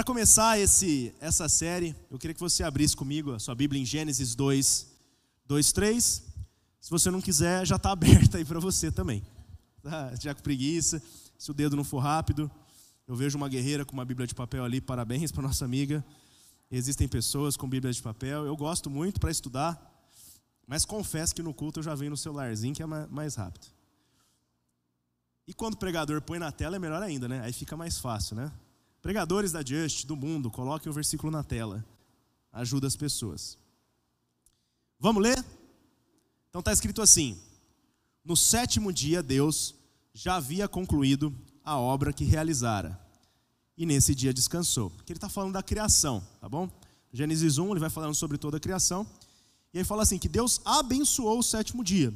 Para começar esse, essa série, eu queria que você abrisse comigo a sua Bíblia em Gênesis 2, 2 3. Se você não quiser, já está aberta aí para você também. Tá? Já com preguiça, se o dedo não for rápido. Eu vejo uma guerreira com uma Bíblia de papel ali, parabéns para nossa amiga. Existem pessoas com Bíblia de papel, eu gosto muito para estudar, mas confesso que no culto eu já venho no celularzinho que é mais rápido. E quando o pregador põe na tela é melhor ainda, né? Aí fica mais fácil, né? Pregadores da Just, do mundo, coloquem o versículo na tela. Ajuda as pessoas. Vamos ler? Então está escrito assim: No sétimo dia, Deus já havia concluído a obra que realizara. E nesse dia descansou. Que ele está falando da criação, tá bom? Gênesis 1, ele vai falando sobre toda a criação. E aí fala assim: que Deus abençoou o sétimo dia.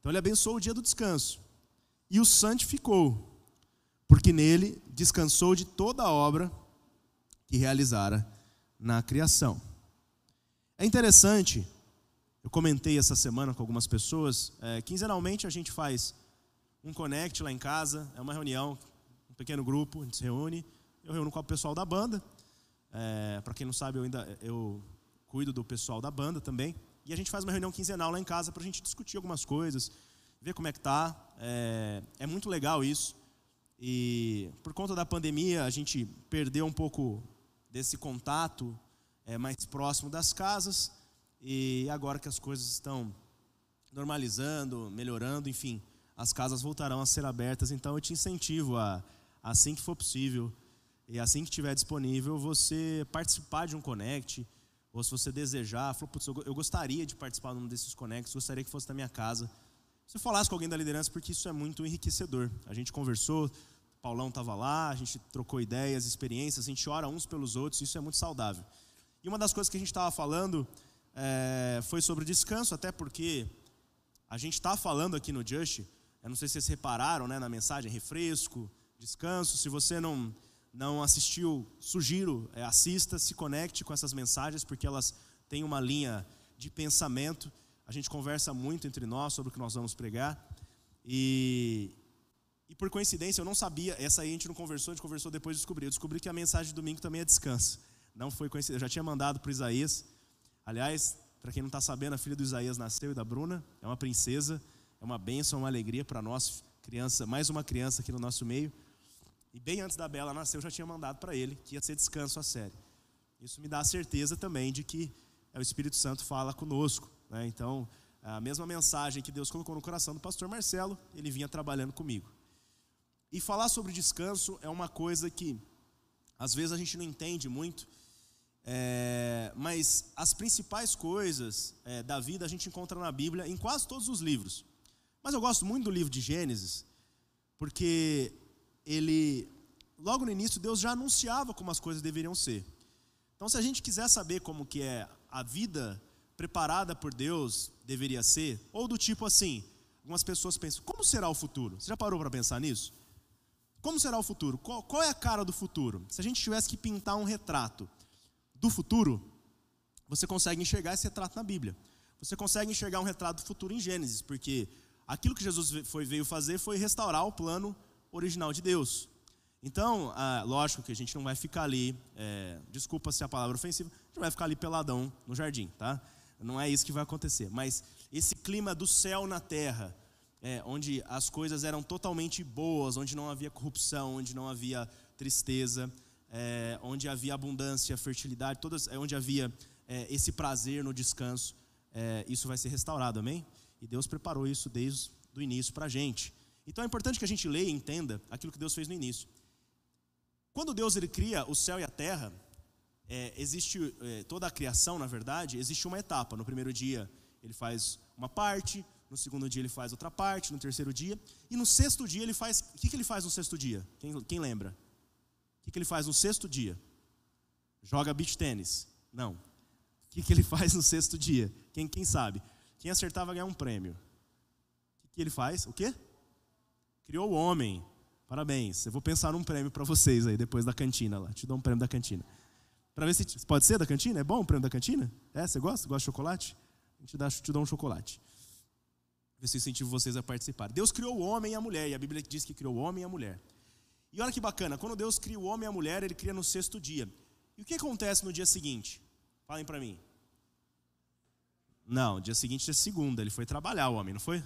Então ele abençoou o dia do descanso e o santificou, porque nele descansou de toda a obra que realizara na criação. É interessante, eu comentei essa semana com algumas pessoas, é, quinzenalmente a gente faz um connect lá em casa, é uma reunião, um pequeno grupo, a gente se reúne, eu reúno com o pessoal da banda, é, para quem não sabe, eu ainda eu cuido do pessoal da banda também, e a gente faz uma reunião quinzenal lá em casa para a gente discutir algumas coisas, ver como é que tá. É, é muito legal isso. E por conta da pandemia, a gente perdeu um pouco desse contato é, mais próximo das casas. E agora que as coisas estão normalizando, melhorando, enfim, as casas voltarão a ser abertas. Então eu te incentivo a, assim que for possível e assim que estiver disponível, você participar de um Connect. Ou se você desejar, falou, eu gostaria de participar de um desses Connects, gostaria que fosse na minha casa você falasse com alguém da liderança, porque isso é muito enriquecedor. A gente conversou, Paulão estava lá, a gente trocou ideias, experiências, a gente ora uns pelos outros, isso é muito saudável. E uma das coisas que a gente estava falando é, foi sobre descanso, até porque a gente está falando aqui no Just, eu não sei se vocês repararam né, na mensagem, refresco, descanso. Se você não, não assistiu, sugiro, é, assista, se conecte com essas mensagens, porque elas têm uma linha de pensamento a gente conversa muito entre nós sobre o que nós vamos pregar. E, e por coincidência, eu não sabia, essa aí a gente não conversou, a gente conversou depois de descobrir. Eu descobri que a mensagem de domingo também é descanso. Não foi coincidência, eu já tinha mandado para Isaías. Aliás, para quem não está sabendo, a filha do Isaías nasceu e da Bruna, é uma princesa, é uma bênção, uma alegria para nós, criança, mais uma criança aqui no nosso meio. E bem antes da Bela nascer, eu já tinha mandado para ele que ia ser descanso a série. Isso me dá a certeza também de que é o Espírito Santo fala conosco. Né? Então, a mesma mensagem que Deus colocou no coração do pastor Marcelo, ele vinha trabalhando comigo. E falar sobre descanso é uma coisa que às vezes a gente não entende muito, é, mas as principais coisas é, da vida a gente encontra na Bíblia em quase todos os livros. Mas eu gosto muito do livro de Gênesis, porque ele, logo no início, Deus já anunciava como as coisas deveriam ser. Então, se a gente quiser saber como que é a vida preparada por Deus deveria ser, ou do tipo assim, algumas pessoas pensam, como será o futuro? Você já parou para pensar nisso? Como será o futuro? Qual, qual, é a cara do futuro? Se a gente tivesse que pintar um retrato do futuro, você consegue enxergar esse retrato na Bíblia. Você consegue enxergar um retrato do futuro em Gênesis, porque aquilo que Jesus foi, veio fazer foi restaurar o plano original de Deus. Então, ah, lógico que a gente não vai ficar ali, é, desculpa se a palavra é ofensiva, a gente vai ficar ali peladão no jardim, tá? Não é isso que vai acontecer. Mas esse clima do céu na terra, é, onde as coisas eram totalmente boas, onde não havia corrupção, onde não havia tristeza, é, onde havia abundância, fertilidade, todas, é, onde havia é, esse prazer no descanso, é, isso vai ser restaurado, amém? E Deus preparou isso desde o início para a gente. Então é importante que a gente leia e entenda aquilo que Deus fez no início. Quando Deus ele cria o céu e a terra, é, existe é, toda a criação, na verdade, existe uma etapa. No primeiro dia ele faz uma parte, no segundo dia ele faz outra parte, no terceiro dia, e no sexto dia ele faz. O que, que ele faz no sexto dia? Quem, quem lembra? O que, que ele faz no sexto dia? Joga beach tênis? Não. O que, que ele faz no sexto dia? Quem, quem sabe? Quem acertar vai ganhar um prêmio. O que, que ele faz? O quê? Criou o homem. Parabéns. Eu vou pensar num prêmio para vocês aí depois da cantina lá. Te dou um prêmio da cantina. Para ver se pode ser da cantina? É bom o prêmio da cantina? É, você gosta? Gosta de chocolate? A gente dá, te dá um chocolate. Ver se eu incentivo vocês a participar. Deus criou o homem e a mulher, e a Bíblia diz que criou o homem e a mulher. E olha que bacana, quando Deus cria o homem e a mulher, ele cria no sexto dia. E o que acontece no dia seguinte? Falem para mim. Não, dia seguinte é segunda, ele foi trabalhar o homem, não foi?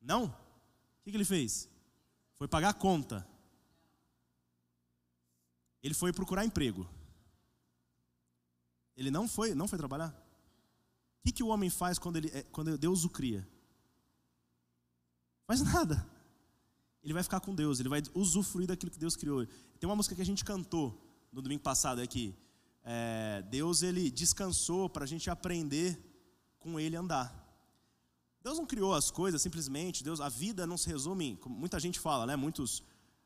Não? O que, que ele fez? Foi pagar a conta. Ele foi procurar emprego. Ele não foi, não foi trabalhar? O que, que o homem faz quando, ele, é, quando Deus o cria? Faz nada. Ele vai ficar com Deus, ele vai usufruir daquilo que Deus criou. Tem uma música que a gente cantou no domingo passado aqui. É, Deus ele descansou para a gente aprender com Ele andar. Deus não criou as coisas simplesmente. Deus, a vida não se resume, como muita gente fala, né? Muitos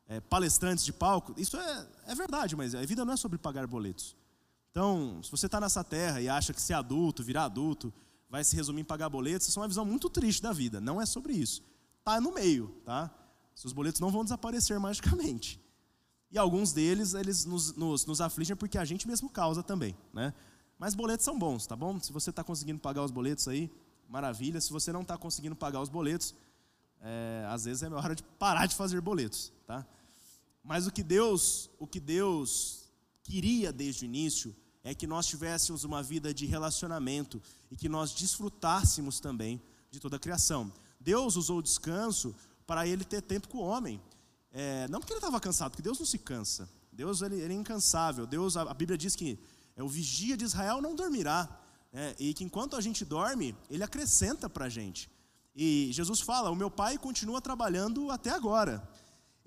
é, palestrantes de palco. Isso é, é verdade, mas a vida não é sobre pagar boletos. Então, se você está nessa terra e acha que ser adulto, virar adulto, vai se resumir em pagar boletos, isso é uma visão muito triste da vida. Não é sobre isso. Está no meio, tá? Seus boletos não vão desaparecer magicamente. E alguns deles, eles nos, nos, nos afligem porque a gente mesmo causa também, né? Mas boletos são bons, tá bom? Se você está conseguindo pagar os boletos aí, maravilha. Se você não está conseguindo pagar os boletos, é, às vezes é hora de parar de fazer boletos, tá? Mas o que Deus, o que Deus queria desde o início é que nós tivéssemos uma vida de relacionamento e que nós desfrutássemos também de toda a criação. Deus usou o descanso para ele ter tempo com o homem. É, não porque ele estava cansado, porque Deus não se cansa. Deus ele, ele é incansável. Deus, a, a, Bíblia diz que é o vigia de Israel não dormirá. É, e que enquanto a gente dorme, ele acrescenta para a gente. E Jesus fala: O meu pai continua trabalhando até agora.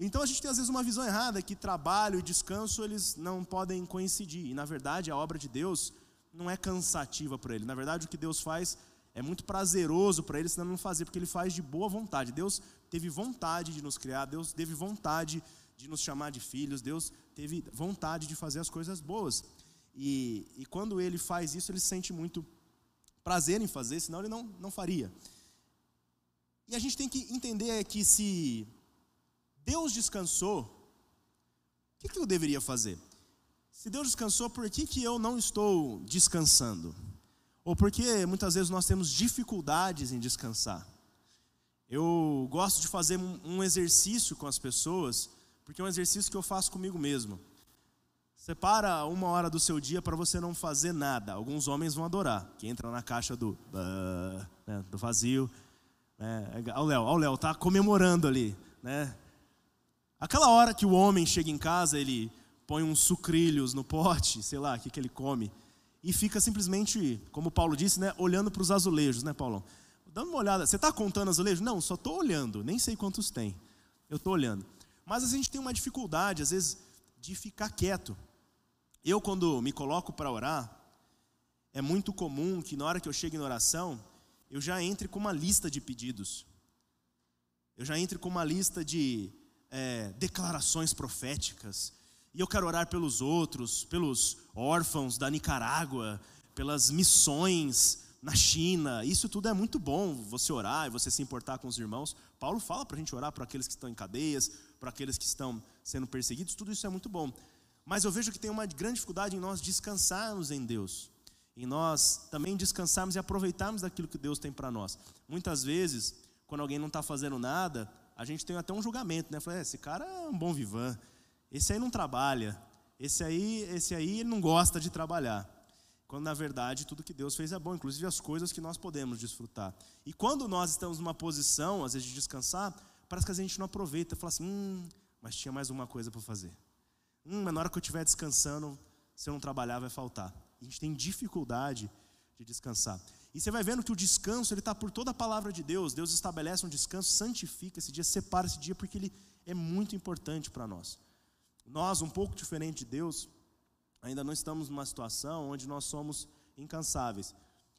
Então a gente tem às vezes uma visão errada que trabalho e descanso eles não podem coincidir. E na verdade a obra de Deus não é cansativa para ele. Na verdade o que Deus faz é muito prazeroso para ele, senão não fazer, porque ele faz de boa vontade. Deus teve vontade de nos criar, Deus teve vontade de nos chamar de filhos, Deus teve vontade de fazer as coisas boas. E, e quando ele faz isso, ele sente muito prazer em fazer, senão ele não, não faria. E a gente tem que entender que se Deus descansou, o que, eu deveria fazer? Se Deus descansou, por que, que eu não estou descansando? Ou porque muitas vezes nós temos dificuldades em descansar. Eu gosto de fazer um exercício com as pessoas, porque é um exercício que eu faço comigo mesmo. Separa uma hora do seu dia para você não fazer nada. Alguns homens vão adorar, que entra na caixa do, uh, né, do vazio. Né? Olha o Léo, olha o Léo, tá comemorando ali. Né? Aquela hora que o homem chega em casa, ele põe uns sucrilhos no pote, sei lá, o que, que ele come, e fica simplesmente, como Paulo disse, né, olhando para os azulejos, né, Paulo? Dando uma olhada. Você está contando azulejos? Não, só estou olhando, nem sei quantos tem. Eu estou olhando. Mas a gente tem uma dificuldade, às vezes, de ficar quieto. Eu, quando me coloco para orar, é muito comum que na hora que eu chego em oração, eu já entre com uma lista de pedidos. Eu já entre com uma lista de é, declarações proféticas. E eu quero orar pelos outros, pelos órfãos da Nicarágua, pelas missões na China. Isso tudo é muito bom, você orar e você se importar com os irmãos. Paulo fala para a gente orar para aqueles que estão em cadeias, para aqueles que estão sendo perseguidos. Tudo isso é muito bom. Mas eu vejo que tem uma grande dificuldade em nós descansarmos em Deus, em nós também descansarmos e aproveitarmos daquilo que Deus tem para nós. Muitas vezes, quando alguém não está fazendo nada, a gente tem até um julgamento, né? Fala, é, esse cara é um bom vivan, esse aí não trabalha, esse aí, esse aí não gosta de trabalhar. Quando na verdade tudo que Deus fez é bom, inclusive as coisas que nós podemos desfrutar. E quando nós estamos numa posição, às vezes, de descansar, parece que a gente não aproveita, fala assim, hum, mas tinha mais uma coisa para fazer. Hum, mas na hora que eu estiver descansando, se eu não trabalhar, vai faltar. A gente tem dificuldade de descansar. E você vai vendo que o descanso ele está por toda a palavra de Deus. Deus estabelece um descanso, santifica esse dia, separa esse dia, porque ele é muito importante para nós. Nós, um pouco diferente de Deus, ainda não estamos numa situação onde nós somos incansáveis.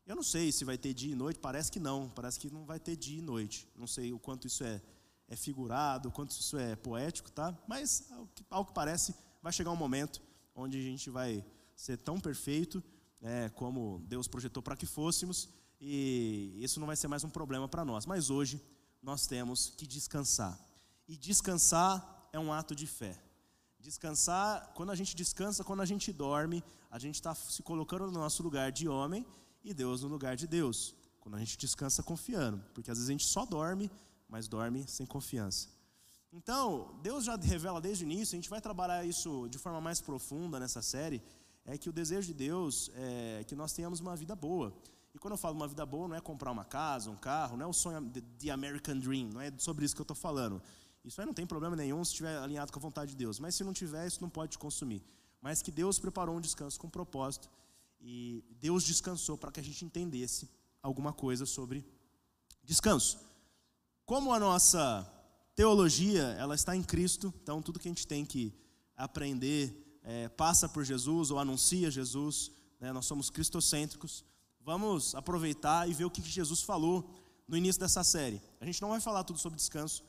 Eu não sei se vai ter dia e noite, parece que não, parece que não vai ter dia e noite. Não sei o quanto isso é, é figurado, o quanto isso é poético, tá? Mas, ao que, ao que parece, vai chegar um momento onde a gente vai ser tão perfeito é, como Deus projetou para que fôssemos, e isso não vai ser mais um problema para nós. Mas hoje nós temos que descansar. E descansar é um ato de fé. Descansar, quando a gente descansa, quando a gente dorme, a gente está se colocando no nosso lugar de homem e Deus no lugar de Deus. Quando a gente descansa confiando, porque às vezes a gente só dorme, mas dorme sem confiança. Então, Deus já revela desde o início, a gente vai trabalhar isso de forma mais profunda nessa série, é que o desejo de Deus é que nós tenhamos uma vida boa. E quando eu falo uma vida boa, não é comprar uma casa, um carro, não é o sonho de American Dream, não é sobre isso que eu estou falando. Isso aí não tem problema nenhum se estiver alinhado com a vontade de Deus. Mas se não tiver, isso não pode te consumir. Mas que Deus preparou um descanso com propósito. E Deus descansou para que a gente entendesse alguma coisa sobre descanso. Como a nossa teologia ela está em Cristo, então tudo que a gente tem que aprender é, passa por Jesus ou anuncia Jesus. Né? Nós somos cristocêntricos. Vamos aproveitar e ver o que Jesus falou no início dessa série. A gente não vai falar tudo sobre descanso.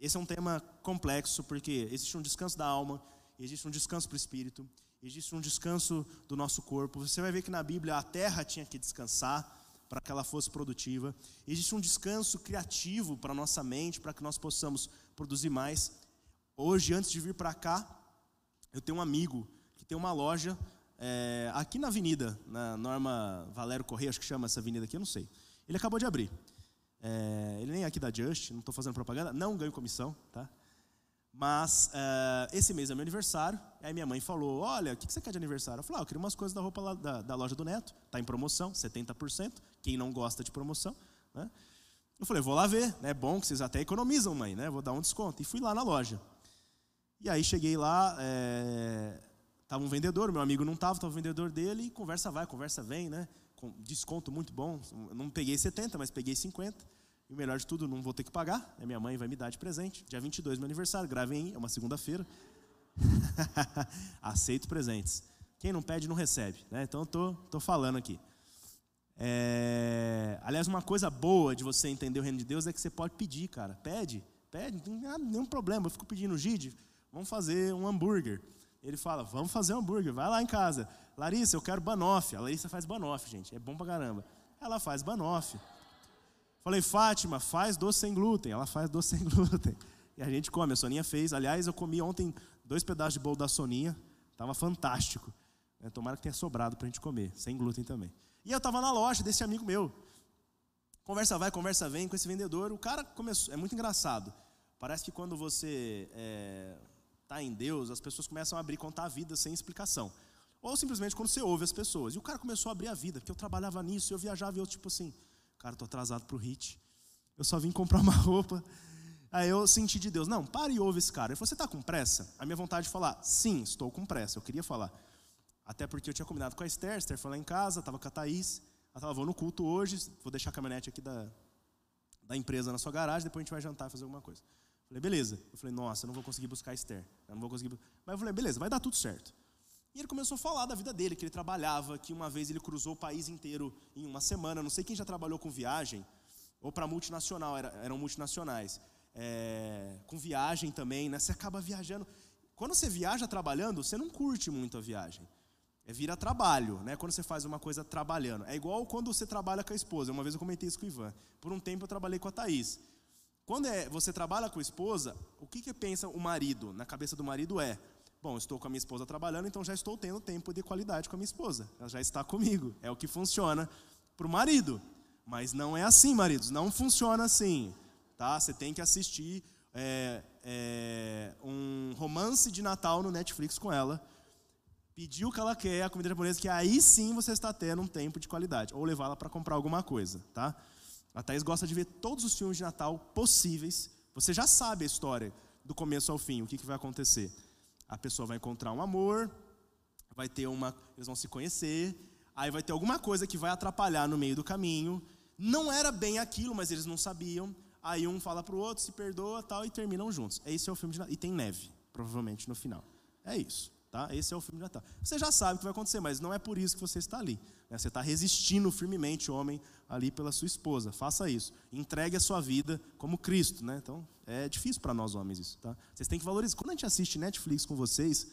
Esse é um tema complexo porque existe um descanso da alma, existe um descanso para o espírito, existe um descanso do nosso corpo. Você vai ver que na Bíblia a terra tinha que descansar para que ela fosse produtiva. Existe um descanso criativo para a nossa mente, para que nós possamos produzir mais. Hoje, antes de vir para cá, eu tenho um amigo que tem uma loja é, aqui na avenida, na Norma Valério Correia, acho que chama essa avenida aqui, eu não sei. Ele acabou de abrir. É, ele nem é aqui da Just, não estou fazendo propaganda, não ganho comissão, tá? Mas uh, esse mês é meu aniversário. Aí minha mãe falou: Olha, o que você quer de aniversário? Eu falei: ah, Eu queria umas coisas da roupa lá, da, da, loja do Neto. Está em promoção, 70%. Quem não gosta de promoção. Né? Eu falei: Vou lá ver. É bom que vocês até economizam, mãe. Né? Vou dar um desconto. E fui lá na loja. E aí cheguei lá. É... um vendedor, meu amigo não estava, estava o vendedor dele. E conversa vai, conversa vem. né? Com desconto muito bom. não peguei 70, mas peguei 50. E o melhor de tudo, não vou ter que pagar. A minha mãe vai me dar de presente. Dia 22, meu aniversário. Gravem, é uma segunda-feira. Aceito presentes. Quem não pede, não recebe. Né? Então, tô, tô falando aqui. É... Aliás, uma coisa boa de você entender o reino de Deus é que você pode pedir, cara. Pede, pede, não tem nenhum problema. Eu fico pedindo o Gide, vamos fazer um hambúrguer. Ele fala, vamos fazer um hambúrguer, vai lá em casa. Larissa, eu quero banoffee. A Larissa faz banoffee, gente, é bom pra caramba. Ela faz banoffee. Falei, Fátima, faz doce sem glúten. Ela faz doce sem glúten. E a gente come, a Soninha fez. Aliás, eu comi ontem dois pedaços de bolo da Soninha. Estava fantástico. É, tomara que tenha sobrado para a gente comer, sem glúten também. E eu estava na loja desse amigo meu. Conversa vai, conversa vem com esse vendedor. O cara começou, é muito engraçado. Parece que quando você é, tá em Deus, as pessoas começam a abrir, contar a vida sem explicação. Ou simplesmente quando você ouve as pessoas. E o cara começou a abrir a vida, porque eu trabalhava nisso, eu viajava e eu, tipo assim, Cara, estou atrasado para o hit. Eu só vim comprar uma roupa. Aí eu senti de Deus, não, para e ouve esse cara. Ele falou, você está com pressa? A minha vontade de falar, sim, estou com pressa. Eu queria falar. Até porque eu tinha combinado com a Esther, a Esther foi lá em casa, estava com a Thaís. Ela falou, vou no culto hoje, vou deixar a caminhonete aqui da, da empresa na sua garagem, depois a gente vai jantar e fazer alguma coisa. Falei, beleza. Eu falei, nossa, eu não vou conseguir buscar Esther. Eu não vou conseguir. Mas eu falei, beleza, vai dar tudo certo. E ele começou a falar da vida dele, que ele trabalhava, que uma vez ele cruzou o país inteiro em uma semana. Não sei quem já trabalhou com viagem, ou para multinacional, era, eram multinacionais. É, com viagem também, né? Você acaba viajando. Quando você viaja trabalhando, você não curte muito a viagem. É vira trabalho, né? Quando você faz uma coisa trabalhando. É igual quando você trabalha com a esposa. Uma vez eu comentei isso com o Ivan. Por um tempo eu trabalhei com a Thaís. Quando é, você trabalha com a esposa, o que, que pensa o marido? Na cabeça do marido é: Bom, estou com a minha esposa trabalhando, então já estou tendo tempo de qualidade com a minha esposa. Ela já está comigo. É o que funciona para o marido. Mas não é assim, maridos. Não funciona assim. Tá? Você tem que assistir é, é, um romance de Natal no Netflix com ela. Pedir o que ela quer, a comida japonesa, que aí sim você está tendo um tempo de qualidade. Ou levá-la para comprar alguma coisa. Tá? A Thaís gosta de ver todos os filmes de Natal possíveis. Você já sabe a história do começo ao fim, o que, que vai acontecer a pessoa vai encontrar um amor, vai ter uma, eles vão se conhecer, aí vai ter alguma coisa que vai atrapalhar no meio do caminho. Não era bem aquilo, mas eles não sabiam. Aí um fala para o outro, se perdoa, tal e terminam juntos. Esse é o filme de Natal. E tem neve, provavelmente no final. É isso. Tá? Esse é o filme de Natal. Você já sabe o que vai acontecer, mas não é por isso que você está ali. Né? Você está resistindo firmemente, homem, ali pela sua esposa. Faça isso. Entregue a sua vida como Cristo. Né? Então, é difícil para nós homens isso. Tá? Vocês têm que valorizar. Quando a gente assiste Netflix com vocês,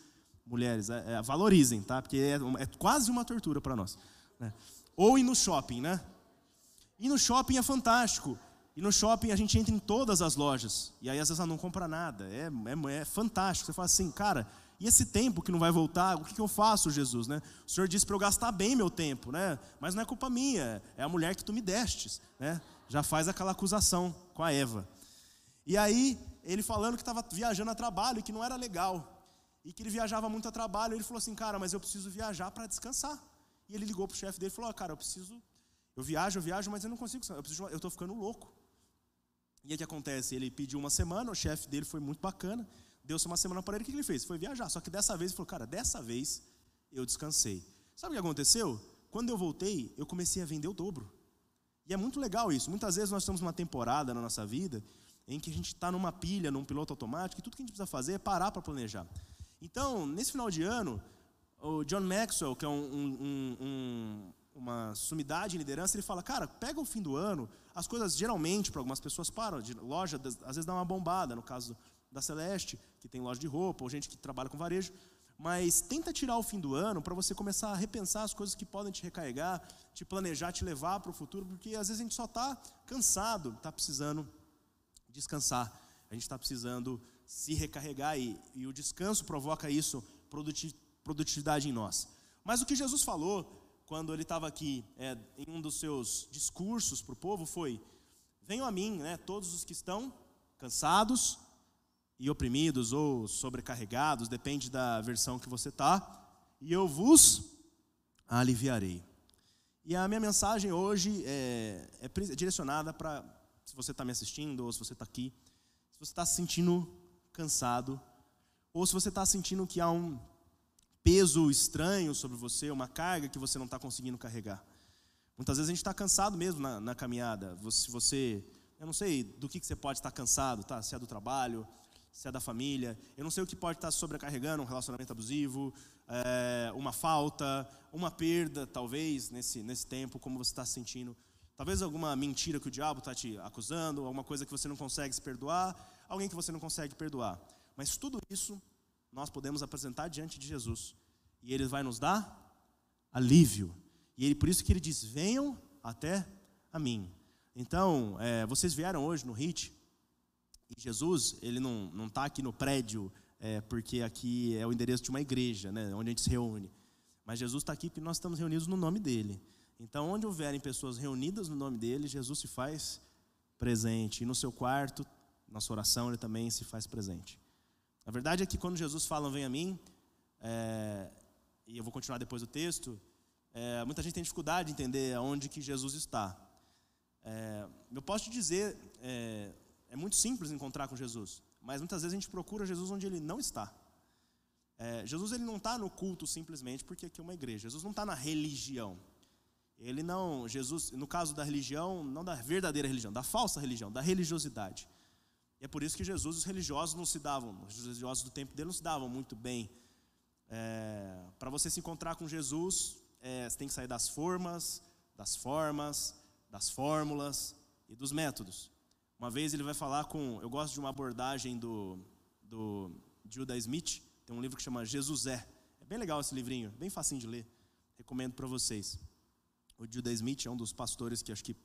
mulheres, é, é, valorizem, tá? porque é, é, quase uma tortura para nós. Né? Ou ir no shopping, né? Ir no shopping é fantástico. E no shopping a gente entra em todas as lojas. E aí às vezes ela não compra nada. É, é, é fantástico. Você fala assim, cara, e esse tempo que não vai voltar, o que, eu faço, Jesus? Né? O Senhor disse para eu gastar bem meu tempo, né? mas não é culpa minha, é a mulher que tu me destes. Né? Já faz aquela acusação com a Eva. E aí, ele falando que estava viajando a trabalho e que não era legal. E que ele viajava muito a trabalho. Ele falou assim, cara, mas eu preciso viajar para descansar. E ele ligou para o chefe dele e falou, cara, eu preciso, eu viajo, eu viajo, mas eu não consigo, eu estou ficando louco. E aí o que acontece? Ele pediu uma semana, o chefe dele foi muito bacana, deu-se uma semana para ele, o que ele fez? Foi viajar. Só que dessa vez ele falou, cara, dessa vez eu descansei. Sabe o que aconteceu? Quando eu voltei, eu comecei a vender o dobro. E é muito legal isso. Muitas vezes nós estamos numa temporada na nossa vida em que a gente está numa pilha, num piloto automático, e tudo que a gente precisa fazer é parar para planejar. Então, nesse final de ano, o John Maxwell, que é um, um, um, uma sumidade em liderança, ele fala, cara, pega o fim do ano, as coisas geralmente, para algumas pessoas param, de loja, às vezes dá uma bombada, no caso da Celeste, que tem loja de roupa, ou gente que trabalha com varejo, mas tenta tirar o fim do ano para você começar a repensar as coisas que podem te recarregar, te planejar, te levar para o futuro, porque às vezes a gente só está cansado, está precisando descansar, a gente está precisando se recarregar e, e, o descanso provoca isso, produtividade em nós. Mas o que Jesus falou quando ele estava aqui é, em um dos seus discursos para o povo foi: Venham a mim, né, todos os que estão cansados e oprimidos ou sobrecarregados, depende da versão que você está, e eu vos aliviarei. E a minha mensagem hoje é, é direcionada para, se você está me assistindo ou se você está aqui, se você está se sentindo cansado, ou se você está sentindo que há um peso estranho sobre você, uma carga que você não está conseguindo carregar. Muitas vezes a gente está cansado mesmo na, na caminhada. Se você, eu não sei do que, que você pode estar cansado, tá? Se é do trabalho, se é da família. Eu não sei o que pode estar sobrecarregando um relacionamento abusivo, é, uma falta, uma perda, talvez, nesse, nesse tempo, como você está se sentindo. Talvez alguma mentira que o diabo está te acusando, alguma coisa que você não consegue se perdoar, alguém que você não consegue perdoar. Mas tudo isso nós podemos apresentar diante de Jesus. E Ele vai nos dar alívio. E ele, por isso que Ele diz: venham até a mim. Então, é, vocês vieram hoje no HIT, e Jesus, ele não está aqui no prédio é, porque aqui é o endereço de uma igreja, né, onde a gente se reúne. Mas Jesus está aqui porque nós estamos reunidos no nome dele. Então, onde houverem pessoas reunidas no nome dele, Jesus se faz presente. E no seu quarto, na sua oração, ele também se faz presente. A verdade é que quando Jesus fala, vem a mim, é, e eu vou continuar depois do texto, é, muita gente tem dificuldade de entender aonde que Jesus está. É, eu posso te dizer, é, é muito simples encontrar com Jesus, mas muitas vezes a gente procura Jesus onde ele não está. É, Jesus ele não está no culto simplesmente porque aqui é uma igreja. Jesus não está na religião. Ele não, Jesus, no caso da religião, não da verdadeira religião, da falsa religião, da religiosidade. E é por isso que Jesus, os religiosos não se davam, os religiosos do tempo dele não se davam muito bem. É, Para você se encontrar com Jesus, é, você tem que sair das formas, das formas, das fórmulas e dos métodos. Uma vez ele vai falar com. Eu gosto de uma abordagem do, do Judah Smith, tem um livro que chama Jesus É. É bem legal esse livrinho, bem facinho de ler. Recomendo para vocês. O Judah Smith é um dos pastores que acho que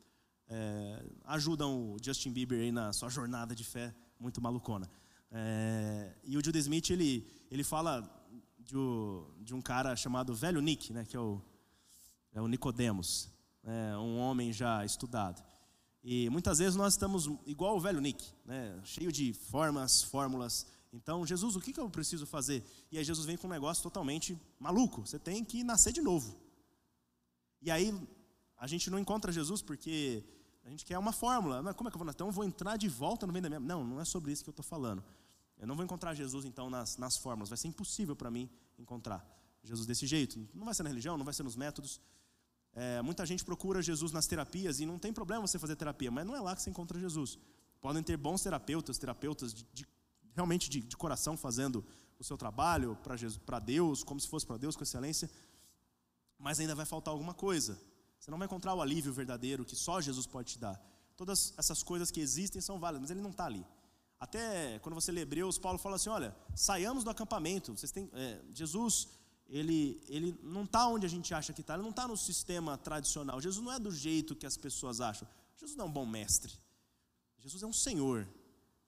é, ajudam o Justin Bieber aí na sua jornada de fé muito malucona. É, e o Judah Smith ele, ele fala de, o, de um cara chamado Velho Nick, né, que é o, é o Nicodemos, é, um homem já estudado. E muitas vezes nós estamos igual o velho Nick, né? cheio de formas, fórmulas. Então, Jesus, o que, eu preciso fazer? E aí Jesus vem com um negócio totalmente maluco. Você tem que nascer de novo. E aí a gente não encontra Jesus porque a gente quer uma fórmula. Mas como é que eu vou? Então eu vou entrar de volta no meio da minha. Não, não é sobre isso que eu estou falando. Eu não vou encontrar Jesus então nas, nas fórmulas. Vai ser impossível para mim encontrar Jesus desse jeito. Não vai ser na religião, não vai ser nos métodos. É, muita gente procura Jesus nas terapias e não tem problema você fazer terapia, mas não é lá que você encontra Jesus. Podem ter bons terapeutas, terapeutas de, de, realmente de, de, coração fazendo o seu trabalho para Deus, como se fosse para Deus com excelência, mas ainda vai faltar alguma coisa. Você não vai encontrar o alívio verdadeiro que só Jesus pode te dar. Todas essas coisas que existem são válidas, mas ele não está ali. Até quando você lê Hebreus, Paulo fala assim: olha, saiamos do acampamento. Vocês têm, é, Jesus ele, ele não está onde a gente acha que está, ele não está no sistema tradicional. Jesus não é do jeito que as pessoas acham. Jesus não é um bom mestre. Jesus é um Senhor.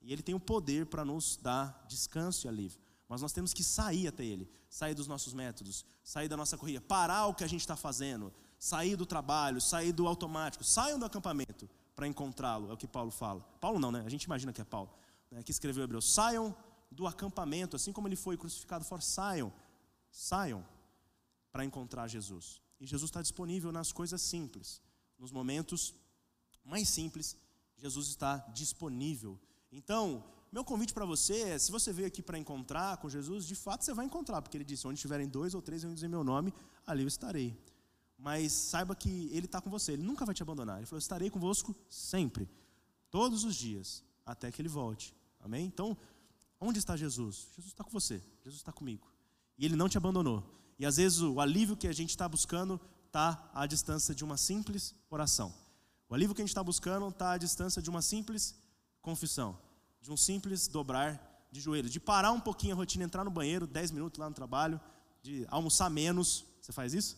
E Ele tem o poder para nos dar descanso e alívio. Mas nós temos que sair até Ele, sair dos nossos métodos, sair da nossa corrida, parar o que a gente está fazendo, sair do trabalho, sair do automático, saiam do acampamento para encontrá-lo, é o que Paulo fala. Paulo não, né? A gente imagina que é Paulo. né, que escreveu Hebreus, saiam do acampamento, assim como ele foi crucificado fora, saiam, saiam para encontrar Jesus. E Jesus está disponível nas coisas simples, nos momentos mais simples, Jesus está disponível. Então, meu convite para você é: se você veio aqui para encontrar com Jesus, de fato você vai encontrar, porque ele disse: onde tiverem dois ou três em meu nome, ali eu estarei. Mas saiba que ele está com você, ele nunca vai te abandonar. Ele falou: estarei convosco sempre, todos os dias, até que ele volte. Amém? Então, onde está Jesus? Jesus está com você, Jesus está comigo. E ele não te abandonou. E às vezes o alívio que a gente está buscando está à distância de uma simples oração. O alívio que a gente está buscando está à distância de uma simples confissão, de um simples dobrar de joelhos, de parar um pouquinho a rotina, entrar no banheiro, 10 minutos lá no trabalho, de almoçar menos. Você faz isso?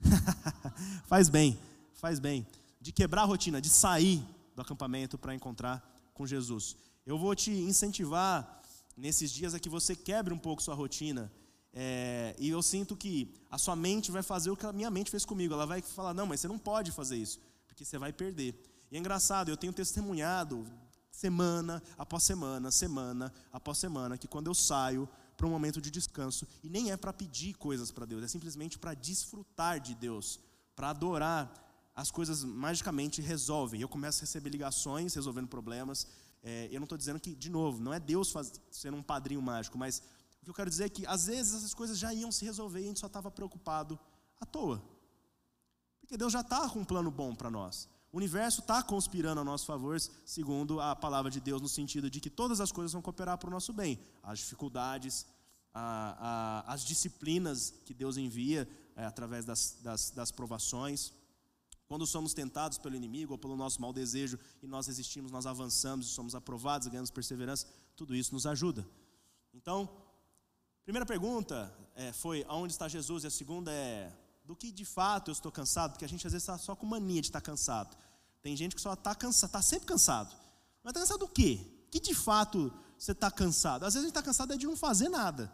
faz bem, faz bem. De quebrar a rotina, de sair do acampamento para encontrar com Jesus. Eu vou te incentivar nesses dias a que você quebre um pouco sua rotina. É, e eu sinto que a sua mente vai fazer o que a minha mente fez comigo. Ela vai falar: não, mas você não pode fazer isso, porque você vai perder. E é engraçado, eu tenho testemunhado semana após semana, semana após semana, que quando eu saio para um momento de descanso, e nem é para pedir coisas para Deus, é simplesmente para desfrutar de Deus, para adorar, as coisas magicamente resolvem. Eu começo a receber ligações resolvendo problemas. É, eu não estou dizendo que, de novo, não é Deus faz, sendo um padrinho mágico, mas o que eu quero dizer é que às vezes essas coisas já iam se resolver e a gente só estava preocupado à toa. Porque Deus já está com um plano bom para nós. O universo está conspirando a nosso favor, segundo a palavra de Deus, no sentido de que todas as coisas vão cooperar para o nosso bem. As dificuldades, a, a, as disciplinas que Deus envia é, através das, das, das provações. Quando somos tentados pelo inimigo ou pelo nosso mau desejo e nós resistimos, nós avançamos somos aprovados, ganhamos perseverança, tudo isso nos ajuda. Então, primeira pergunta é, foi: aonde está Jesus? E a segunda é: do que de fato eu estou cansado, porque a gente às vezes está só com mania de estar cansado. Tem gente que só está cansado, está sempre cansado. Mas está cansado do quê? Que de fato você está cansado? Às vezes a gente está cansado é de não fazer nada.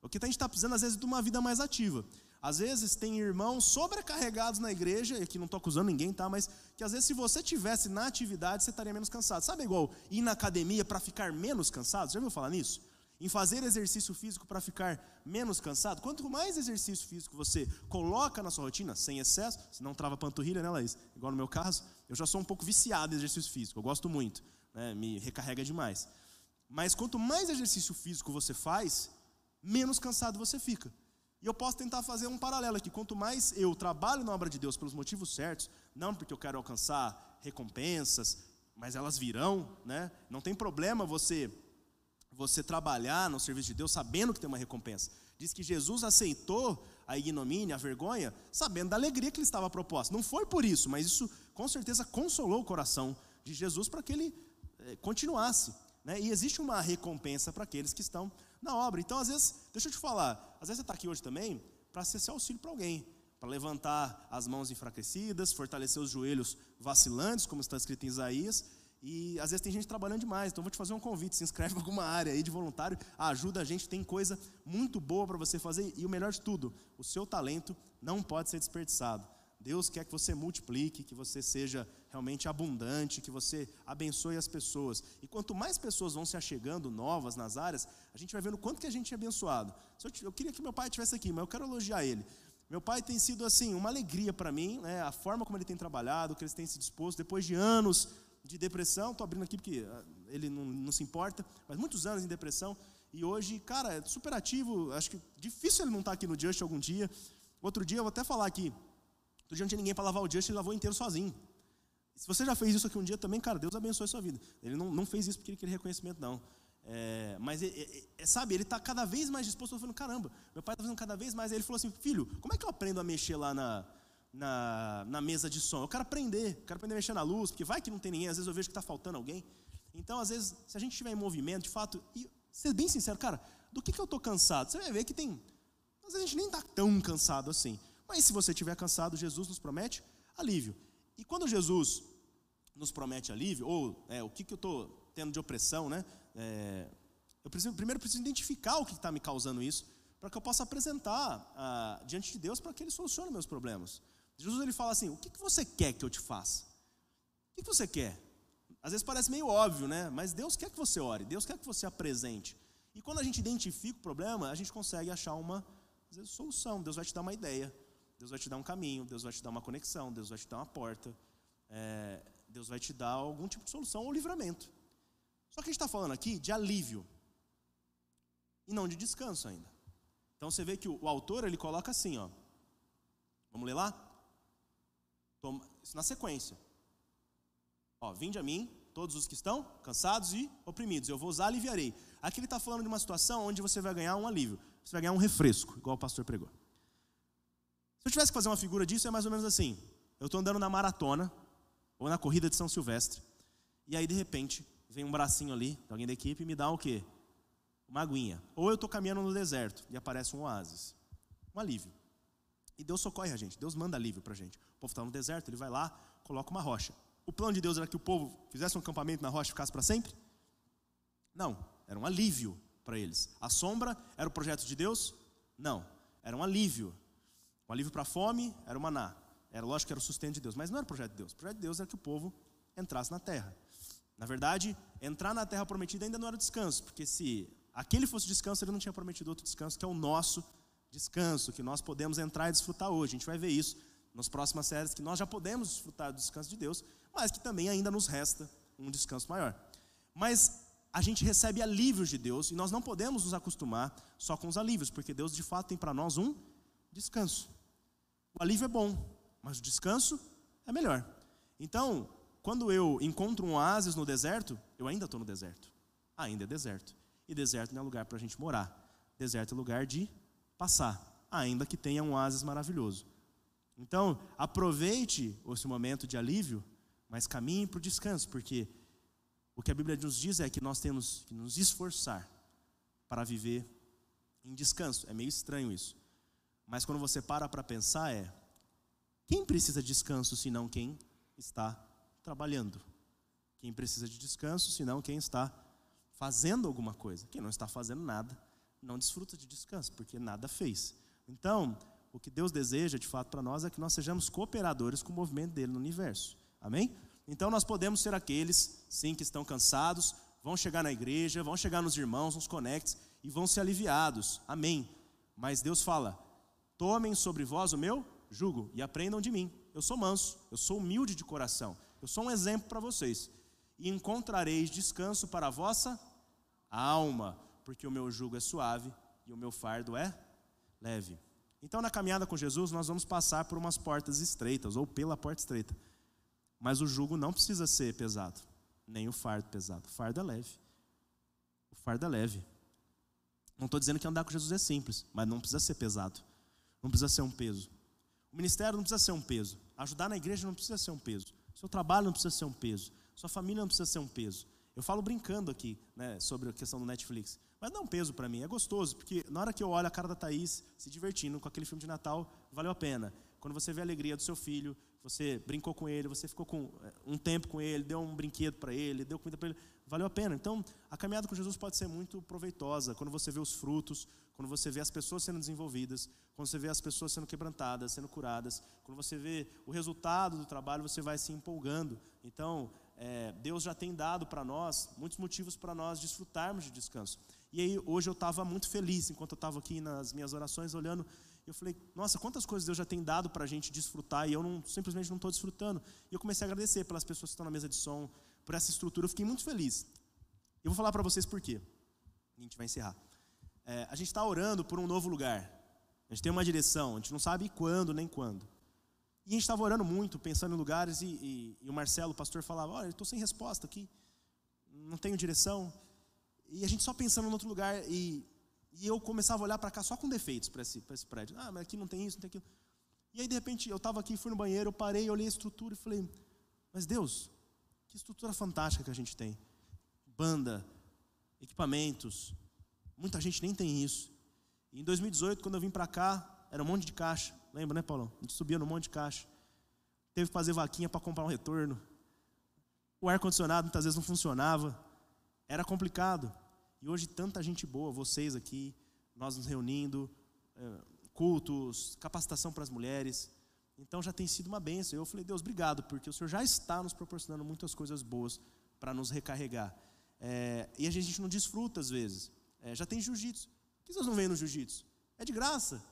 O que a gente está precisando, às vezes, de uma vida mais ativa. Às vezes tem irmãos sobrecarregados na igreja, e aqui não estou acusando ninguém, tá? Mas que às vezes se você tivesse na atividade, você estaria menos cansado. Sabe igual ir na academia para ficar menos cansado? Já ouviu falar nisso? Em fazer exercício físico para ficar menos cansado, quanto mais exercício físico você coloca na sua rotina, sem excesso, se não trava panturrilha, né, Laís? Igual no meu caso, eu já sou um pouco viciado em exercício físico, eu gosto muito, né, me recarrega demais. Mas quanto mais exercício físico você faz, menos cansado você fica. E eu posso tentar fazer um paralelo aqui. Quanto mais eu trabalho na obra de Deus pelos motivos certos, não porque eu quero alcançar recompensas, mas elas virão, né? Não tem problema você você trabalhar no serviço de Deus sabendo que tem uma recompensa. Diz que Jesus aceitou a ignomínia, a vergonha, sabendo da alegria que lhe estava proposta. Não foi por isso, mas isso com certeza consolou o coração de Jesus para que ele eh, continuasse. Né? E existe uma recompensa para aqueles que estão na obra. Então, às vezes, deixa eu te falar, às vezes você está aqui hoje também para ser seu auxílio para alguém, para levantar as mãos enfraquecidas, fortalecer os joelhos vacilantes, como está escrito em Isaías, e às vezes tem gente trabalhando demais, então vou te fazer um convite, se inscreve em alguma área aí de voluntário, ajuda a gente, tem coisa muito boa para você fazer e o melhor de tudo, o seu talento não pode ser desperdiçado. Deus quer que você multiplique, que você seja realmente abundante, que você abençoe as pessoas. E quanto mais pessoas vão se achegando novas nas áreas, a gente vai vendo quanto que a gente é abençoado. Eu queria que meu pai estivesse aqui, mas eu quero elogiar ele. Meu pai tem sido assim uma alegria para mim, né? a forma como ele tem trabalhado, que ele tem se disposto depois de anos de depressão, estou abrindo aqui porque ah, ele não, não, se importa, mas muitos anos em depressão, e hoje, cara, é super ativo, acho que difícil ele não estar tá aqui no Just algum dia. Outro dia, eu vou até falar aqui, outro dia não tinha ninguém para lavar o Just, ele lavou inteiro sozinho. Se você já fez isso aqui um dia também, cara, Deus abençoe a sua vida. Ele não, não fez isso porque ele queria reconhecimento, não. É, mas, é, é, é sabe, ele está cada vez mais disposto, eu falando, caramba, meu pai está fazendo cada vez mais. Aí ele falou assim, filho, como é que eu aprendo a mexer lá na, na, na mesa de som. Eu quero aprender, eu quero aprender a mexer na luz, porque vai que não tem ninguém, às vezes eu vejo que está faltando alguém. Então, às vezes, se a gente estiver em movimento, de fato, e ser bem sincero, cara, do que, que eu estou cansado? Você vai ver que tem. Às vezes a gente nem está tão cansado assim. Mas se você estiver cansado, Jesus nos promete alívio. E quando Jesus nos promete alívio, ou é, o que, que eu estou tendo de opressão, né? É, eu preciso, primeiro preciso identificar o que está me causando isso, para que eu possa apresentar ah, diante de Deus para que Ele solucione meus problemas. Jesus ele fala assim: O que, que você quer que eu te faça? O que, que você quer? Às vezes parece meio óbvio, né? Mas Deus quer que você ore, Deus quer que você apresente. E quando a gente identifica o problema, a gente consegue achar uma vezes, solução. Deus vai te dar uma ideia, Deus vai te dar um caminho, Deus vai te dar uma conexão, Deus vai te dar uma porta, é, Deus vai te dar algum tipo de solução ou livramento. Só que a gente está falando aqui de alívio e não de descanso ainda. Então você vê que o, o autor ele coloca assim, ó. Vamos ler lá? Toma, isso na sequência. Ó, vinde a mim, todos os que estão cansados e oprimidos, eu vos aliviarei. Aqui ele está falando de uma situação onde você vai ganhar um alívio, você vai ganhar um refresco, igual o pastor pregou. Se eu tivesse que fazer uma figura disso, é mais ou menos assim: eu estou andando na maratona, ou na corrida de São Silvestre, e aí de repente vem um bracinho ali, de alguém da equipe, e me dá o quê? Uma aguinha. Ou eu estou caminhando no deserto e aparece um oásis. Um alívio. E Deus socorre a gente, Deus manda alívio para a gente. O povo está no deserto, ele vai lá, coloca uma rocha. O plano de Deus era que o povo fizesse um acampamento na rocha e ficasse para sempre? Não, era um alívio para eles. A sombra era o projeto de Deus? Não, era um alívio. O alívio para a fome era o maná. Era lógico que era o sustento de Deus, mas não era o projeto de Deus. O projeto de Deus era que o povo entrasse na terra. Na verdade, entrar na terra prometida ainda não era o descanso, porque se aquele fosse descanso, ele não tinha prometido outro descanso, que é o nosso descanso, que nós podemos entrar e desfrutar hoje. A gente vai ver isso nas próximas séries, que nós já podemos desfrutar do descanso de Deus, mas que também ainda nos resta um descanso maior. Mas a gente recebe alívios de Deus e nós não podemos nos acostumar só com os alívios, porque Deus de fato tem para nós um descanso. O alívio é bom, mas o descanso é melhor. Então, quando eu encontro um oásis no deserto, eu ainda estou no deserto. Ainda é deserto. E deserto não é lugar para a gente morar. Deserto é lugar de passar, ainda que tenha um oásis maravilhoso. Então, aproveite esse momento de alívio, mas caminhe para o descanso, porque o que a Bíblia nos diz é que nós temos que nos esforçar para viver em descanso. É meio estranho isso. Mas quando você para para pensar, é: quem precisa de descanso senão quem está trabalhando? Quem precisa de descanso senão quem está fazendo alguma coisa? Quem não está fazendo nada não desfruta de descanso, porque nada fez. Então, o que Deus deseja de fato para nós é que nós sejamos cooperadores com o movimento dele no universo. Amém? Então nós podemos ser aqueles, sim, que estão cansados, vão chegar na igreja, vão chegar nos irmãos, nos conectes e vão ser aliviados. Amém. Mas Deus fala: tomem sobre vós o meu jugo e aprendam de mim. Eu sou manso, eu sou humilde de coração, eu sou um exemplo para vocês. E encontrareis descanso para a vossa alma, porque o meu jugo é suave e o meu fardo é leve. Então, na caminhada com Jesus, nós vamos passar por umas portas estreitas, ou pela porta estreita. Mas o jugo não precisa ser pesado, nem o fardo pesado. O fardo é leve. O fardo é leve. Não estou dizendo que andar com Jesus é simples, mas não precisa ser pesado. Não precisa ser um peso. O ministério não precisa ser um peso. Ajudar na igreja não precisa ser um peso. Seu trabalho não precisa ser um peso. Sua família não precisa ser um peso. Eu falo brincando aqui né, sobre a questão do Netflix. Mas dá um peso para mim, é gostoso, porque na hora que eu olho a cara da Thaís se divertindo com aquele filme de Natal, valeu a pena. Quando você vê a alegria do seu filho, você brincou com ele, você ficou com eh, um tempo com ele, deu um brinquedo para ele, deu comida para ele, valeu a pena. Então, a caminhada com Jesus pode ser muito proveitosa quando você vê os frutos, quando você vê as pessoas sendo desenvolvidas, quando você vê as pessoas sendo quebrantadas, sendo curadas, quando você vê o resultado do trabalho, você vai se empolgando. Então, é, Deus já tem dado para nós muitos motivos para nós desfrutarmos de descanso. E aí, hoje eu estava muito feliz, enquanto eu estava aqui nas minhas orações, olhando, eu falei, nossa, quantas coisas Deus já tem dado para a gente desfrutar e eu não, simplesmente não estou desfrutando. E eu comecei a agradecer pelas pessoas que estão na mesa de som, por essa estrutura, eu fiquei muito feliz. Eu vou falar para vocês por quê. A gente vai encerrar. É, a gente está orando por um novo lugar. A gente tem uma direção, a gente não sabe quando nem quando. E a gente estava orando muito, pensando em lugares, e, e, e o Marcelo, o pastor, falava: Olha, eu estou sem resposta aqui, não tenho direção. E a gente só pensando em outro lugar, e, e eu começava a olhar para cá só com defeitos para esse, esse prédio. Ah, mas aqui não tem isso, não tem aquilo. E aí, de repente, eu estava aqui, fui no banheiro, eu parei, olhei a estrutura e falei: Mas Deus, que estrutura fantástica que a gente tem. Banda, equipamentos, muita gente nem tem isso. E em 2018, quando eu vim para cá, era um monte de caixa. Lembra, né, Paulão? A gente subia no monte de caixa. Teve que fazer vaquinha para comprar um retorno. O ar-condicionado muitas vezes não funcionava. Era complicado. E hoje tanta gente boa, vocês aqui, nós nos reunindo, é, cultos, capacitação para as mulheres. Então já tem sido uma benção. Eu falei, Deus, obrigado, porque o Senhor já está nos proporcionando muitas coisas boas para nos recarregar. É, e a gente não desfruta às vezes. É, já tem jiu-jitsu. Por que vocês não vêm no jiu-jitsu? É de graça.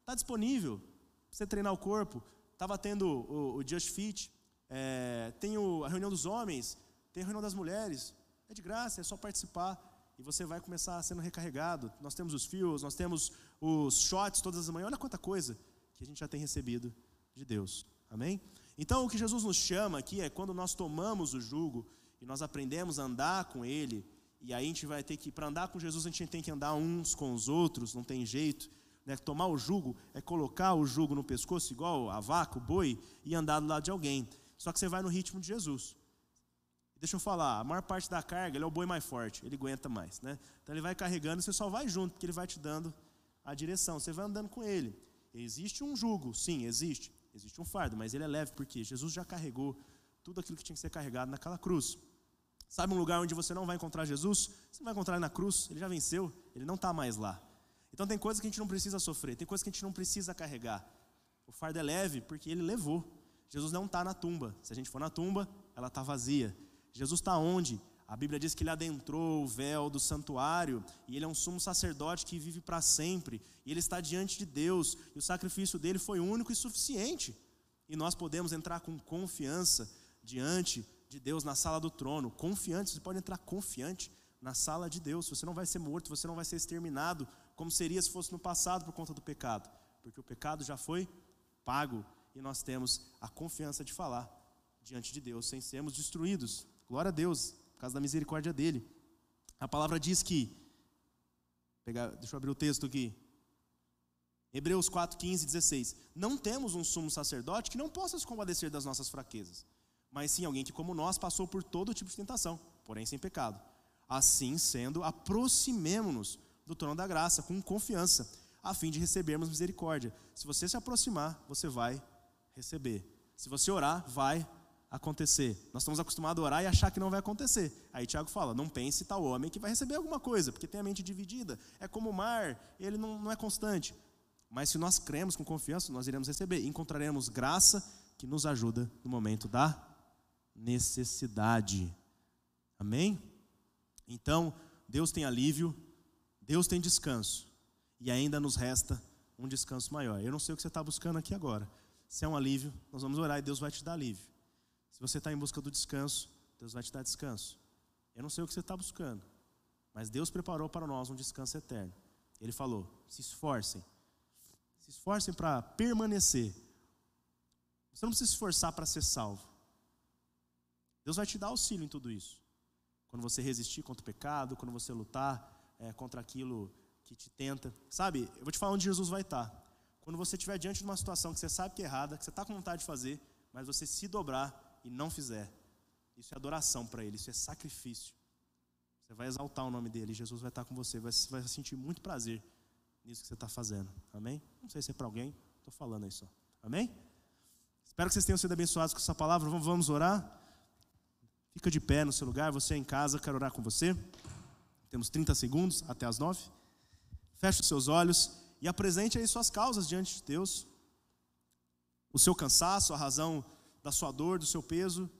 Está disponível. Pra você treinar o corpo. Estava tendo o, o, Just Fit. É, tem o, a reunião dos homens. Tem a reunião das mulheres. É de graça, é só participar. E você vai começar sendo recarregado. Nós temos os fios, nós temos os shots todas as manhãs. Olha quanta coisa que a gente já tem recebido de Deus. Amém? Então, o que Jesus nos chama aqui é quando nós tomamos o jugo e nós aprendemos a andar com Ele, e aí a gente vai ter que, para andar com Jesus, a gente tem que andar uns com os outros, não tem jeito. Né? Tomar o jugo é colocar o jugo no pescoço, igual a vaca, o boi, e andar do lado de alguém. Só que você vai no ritmo de Jesus. Deixa eu falar, a maior parte da carga, ele é o boi mais forte, ele aguenta mais. Né? Então ele vai carregando, você só vai junto, porque ele vai te dando a direção, você vai andando com ele. Existe um jugo, sim, existe. Existe um fardo, mas ele é leve, porque Jesus já carregou tudo aquilo que tinha que ser carregado naquela cruz. Sabe um lugar onde você não vai encontrar Jesus? Você não vai encontrar ele na cruz, ele já venceu, ele não está mais lá. Então tem coisas que a gente não precisa sofrer, tem coisas que a gente não precisa carregar. O fardo é leve porque ele levou. Jesus não está na tumba. Se a gente for na tumba, ela está vazia. Jesus está onde? A Bíblia diz que ele adentrou o véu do santuário e ele é um sumo sacerdote que vive para sempre. E ele está diante de Deus e o sacrifício dele foi único e suficiente. E nós podemos entrar com confiança diante de Deus na sala do trono, confiante. Você pode entrar confiante na sala de Deus. Você não vai ser morto, você não vai ser exterminado, como seria se fosse no passado por conta do pecado, porque o pecado já foi pago e nós temos a confiança de falar diante de Deus sem sermos destruídos. Glória a Deus por causa da misericórdia dele. A palavra diz que, pegar, deixa eu abrir o texto aqui. Hebreus 4, 15 e 16. Não temos um sumo sacerdote que não possa se compadecer das nossas fraquezas, mas sim alguém que, como nós, passou por todo tipo de tentação, porém sem pecado. Assim sendo, aproximemo-nos do trono da graça com confiança, a fim de recebermos misericórdia. Se você se aproximar, você vai receber. Se você orar, vai acontecer. Nós estamos acostumados a orar e achar que não vai acontecer. Aí Tiago fala: não pense tal homem que vai receber alguma coisa, porque tem a mente dividida. É como o mar, ele não, não é constante. Mas se nós cremos com confiança, nós iremos receber. Encontraremos graça que nos ajuda no momento da necessidade. Amém? Então, Deus tem alívio, Deus tem descanso. E ainda nos resta um descanso maior. Eu não sei o que você está buscando aqui agora. Se é um alívio, nós vamos orar e Deus vai te dar alívio. Se você está em busca do descanso, Deus vai te dar descanso. Eu não sei o que você está buscando, mas Deus preparou para nós um descanso eterno. Ele falou: se esforcem, se esforcem para permanecer. Você não precisa se esforçar para ser salvo. Deus vai te dar auxílio em tudo isso. Quando você resistir contra o pecado, quando você lutar é, contra aquilo que te tenta. Sabe, eu vou te falar onde Jesus vai estar. Quando você estiver diante de uma situação que você sabe que é errada, que você está com vontade de fazer, mas você se dobrar e não fizer, isso é adoração para Ele, isso é sacrifício. Você vai exaltar o nome dele, Jesus vai estar com você, vai, vai sentir muito prazer nisso que você está fazendo. Amém? Não sei se é para alguém, estou falando aí só. Amém? Espero que vocês tenham sido abençoados com essa palavra. Vamos, vamos orar? Fica de pé no seu lugar, você em casa, quero orar com você. Temos 30 segundos até as 9. Feche os seus olhos e apresente aí suas causas diante de Deus. O seu cansaço, a razão da sua dor, do seu peso.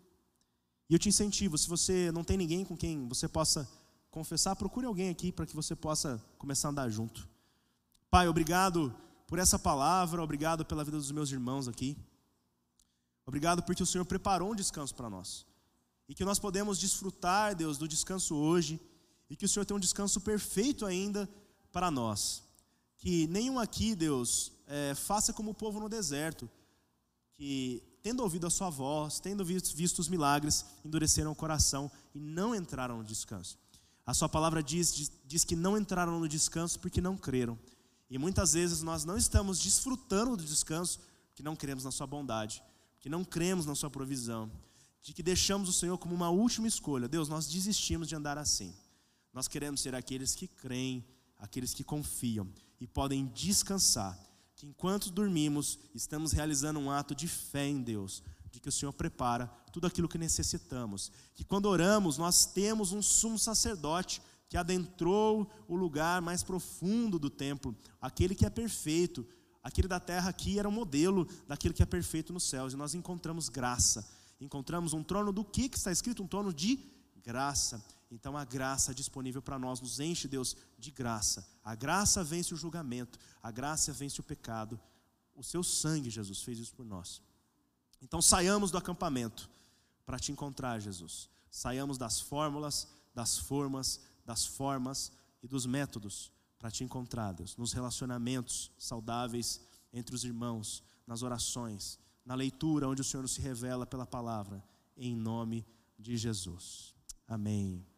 E eu te incentivo, se você não tem ninguém com quem você possa confessar, procure alguém aqui para que você possa começar a andar junto. Pai, obrigado por essa palavra, obrigado pela vida dos meus irmãos aqui. Obrigado porque o Senhor preparou um descanso para nós. E que nós podemos desfrutar, Deus, do descanso hoje. E que o Senhor tem um descanso perfeito ainda para nós. Que nenhum aqui, Deus, é, faça como o povo no deserto, que tendo ouvido a sua voz, tendo visto, os milagres, endureceram o coração e não entraram no descanso. A sua palavra diz, diz, que não entraram no descanso porque não creram. E muitas vezes nós não estamos desfrutando do descanso porque não cremos na sua bondade, que não cremos na sua provisão, de que deixamos o Senhor como uma última escolha. Deus, nós desistimos de andar assim. Nós queremos ser aqueles que creem, aqueles que confiam e podem descansar que enquanto dormimos, estamos realizando um ato de fé em Deus, de que o Senhor prepara tudo aquilo que necessitamos. Que quando oramos, nós temos um sumo sacerdote que adentrou o lugar mais profundo do templo, aquele que é perfeito. Aquele da terra aqui era um modelo daquele que é perfeito nos céus, e nós encontramos graça. Encontramos um trono do que que está escrito? Um trono de graça. Então a graça disponível para nós nos enche, Deus, de graça. A graça vence o julgamento, a graça vence o pecado. O seu sangue, Jesus, fez isso por nós. Então saiamos do acampamento para te encontrar, Jesus. Saiamos das fórmulas, das formas, das formas e dos métodos para te encontrar, Deus, nos relacionamentos saudáveis entre os irmãos, nas orações, na leitura onde o Senhor nos se revela pela palavra, em nome de Jesus. Amém.